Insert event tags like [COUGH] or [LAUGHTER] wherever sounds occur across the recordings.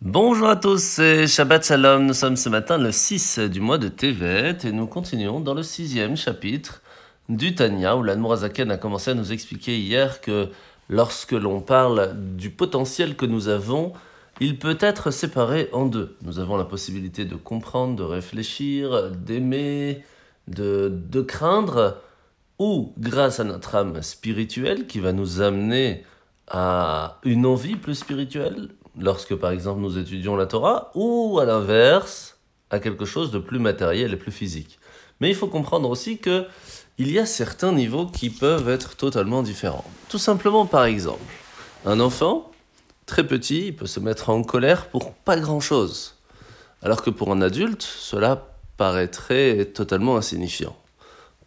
Bonjour à tous, c'est Shabbat Shalom. Nous sommes ce matin le 6 du mois de Tevet et nous continuons dans le sixième chapitre du Tanya où l'Anmorazaken a commencé à nous expliquer hier que lorsque l'on parle du potentiel que nous avons, il peut être séparé en deux. Nous avons la possibilité de comprendre, de réfléchir, d'aimer, de, de craindre, ou grâce à notre âme spirituelle qui va nous amener à une envie plus spirituelle, lorsque par exemple nous étudions la Torah, ou à l'inverse, à quelque chose de plus matériel et plus physique. Mais il faut comprendre aussi que il y a certains niveaux qui peuvent être totalement différents. Tout simplement par exemple, un enfant très petit il peut se mettre en colère pour pas grand-chose, alors que pour un adulte, cela paraîtrait totalement insignifiant.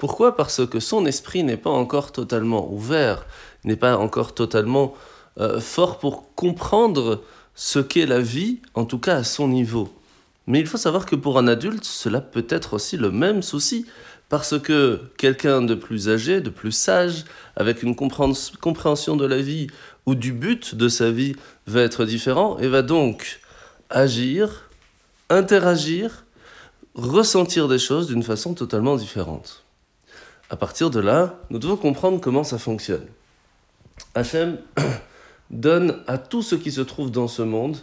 Pourquoi Parce que son esprit n'est pas encore totalement ouvert, n'est pas encore totalement euh, fort pour comprendre ce qu'est la vie, en tout cas à son niveau. Mais il faut savoir que pour un adulte, cela peut être aussi le même souci, parce que quelqu'un de plus âgé, de plus sage, avec une compréhension de la vie ou du but de sa vie, va être différent et va donc agir, interagir, ressentir des choses d'une façon totalement différente. À partir de là, nous devons comprendre comment ça fonctionne. Hachem [CLEARS THROAT] donne à tout ce qui se trouve dans ce monde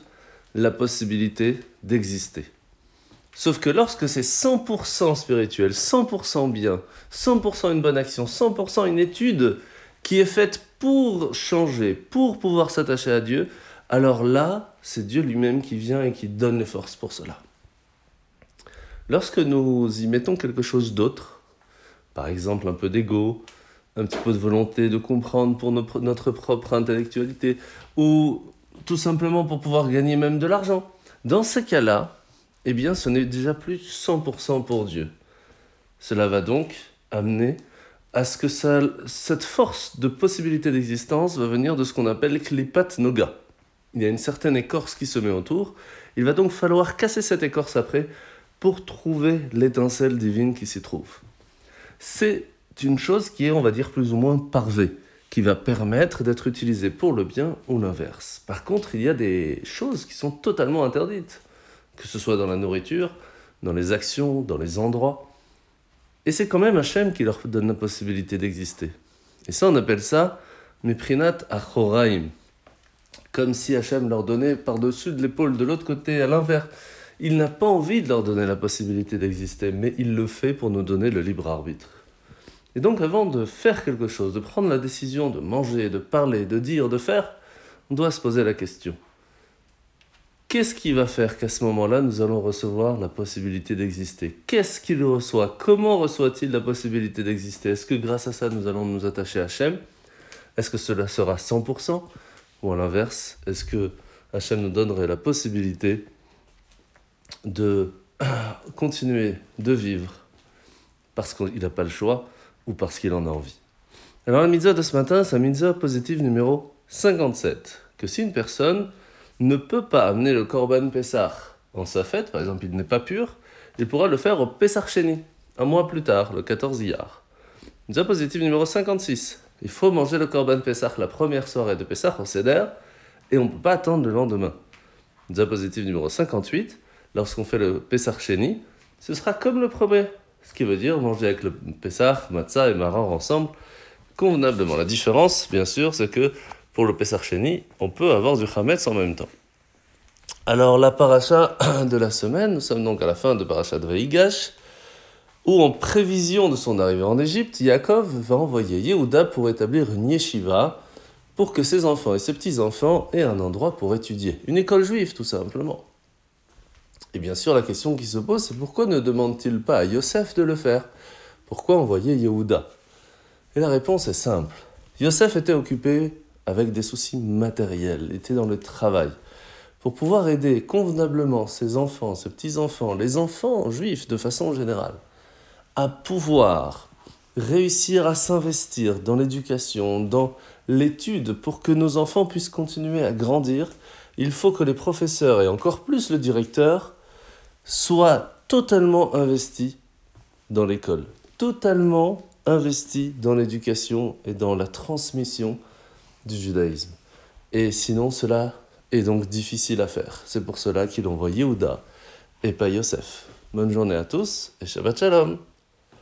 la possibilité d'exister. Sauf que lorsque c'est 100% spirituel, 100% bien, 100% une bonne action, 100% une étude qui est faite pour changer, pour pouvoir s'attacher à Dieu, alors là, c'est Dieu lui-même qui vient et qui donne les forces pour cela. Lorsque nous y mettons quelque chose d'autre, par exemple un peu d'ego, un petit peu de volonté de comprendre pour notre propre intellectualité, ou tout simplement pour pouvoir gagner même de l'argent. Dans ces cas-là, eh bien, ce n'est déjà plus 100% pour Dieu. Cela va donc amener à ce que cette force de possibilité d'existence va venir de ce qu'on appelle Klipat Noga. Il y a une certaine écorce qui se met autour. Il va donc falloir casser cette écorce après pour trouver l'étincelle divine qui s'y trouve. C'est une chose qui est, on va dire, plus ou moins parvée, qui va permettre d'être utilisée pour le bien ou l'inverse. Par contre, il y a des choses qui sont totalement interdites, que ce soit dans la nourriture, dans les actions, dans les endroits. Et c'est quand même Hachem qui leur donne la possibilité d'exister. Et ça, on appelle ça Meprinat Achoraim. Comme si Hachem leur donnait par-dessus de l'épaule, de l'autre côté, à l'inverse. Il n'a pas envie de leur donner la possibilité d'exister, mais il le fait pour nous donner le libre arbitre. Et donc avant de faire quelque chose, de prendre la décision de manger, de parler, de dire, de faire, on doit se poser la question. Qu'est-ce qui va faire qu'à ce moment-là, nous allons recevoir la possibilité d'exister? Qu'est-ce qu'il reçoit? Comment reçoit-il la possibilité d'exister? Est-ce que grâce à ça, nous allons nous attacher à Hachem? Est-ce que cela sera 100% Ou à l'inverse, est-ce que Hachem nous donnerait la possibilité de [CLEARS THROAT] continuer de vivre parce qu'il n'a pas le choix ou parce qu'il en a envie. Alors la mitzvah de ce matin, c'est la mitzvah positive numéro 57, que si une personne ne peut pas amener le korban Pessah en sa fête, par exemple il n'est pas pur, il pourra le faire au Pessah Sheni, un mois plus tard, le 14 Iyar. Mitzvah positive numéro 56, il faut manger le korban Pessah la première soirée de Pessah au Seder, et on ne peut pas attendre le lendemain. Mitzvah positive numéro 58, lorsqu'on fait le Pessah Sheni, ce sera comme le premier, ce qui veut dire manger avec le Pessah, matzah et maror ensemble convenablement. La différence, bien sûr, c'est que pour le Pessah Sheni, on peut avoir du Hametz en même temps. Alors, la paracha de la semaine, nous sommes donc à la fin de paracha de Veigash, où en prévision de son arrivée en Égypte, Yaakov va envoyer Yehuda pour établir une yeshiva pour que ses enfants et ses petits-enfants aient un endroit pour étudier. Une école juive, tout simplement. Et bien sûr, la question qui se pose, c'est pourquoi ne demande-t-il pas à Yosef de le faire? Pourquoi envoyer Yehuda? Et la réponse est simple. Yosef était occupé avec des soucis matériels, était dans le travail. Pour pouvoir aider convenablement ses enfants, ses petits-enfants, les enfants juifs de façon générale, à pouvoir réussir à s'investir dans l'éducation, dans l'étude, pour que nos enfants puissent continuer à grandir, il faut que les professeurs, et encore plus le directeur, soit totalement investi dans l'école, totalement investi dans l'éducation et dans la transmission du judaïsme. Et sinon, cela et donc difficile à faire. C'est pour cela qu'il envoie Yehuda et pas Yosef. Bonne journée à tous et Shabbat Shalom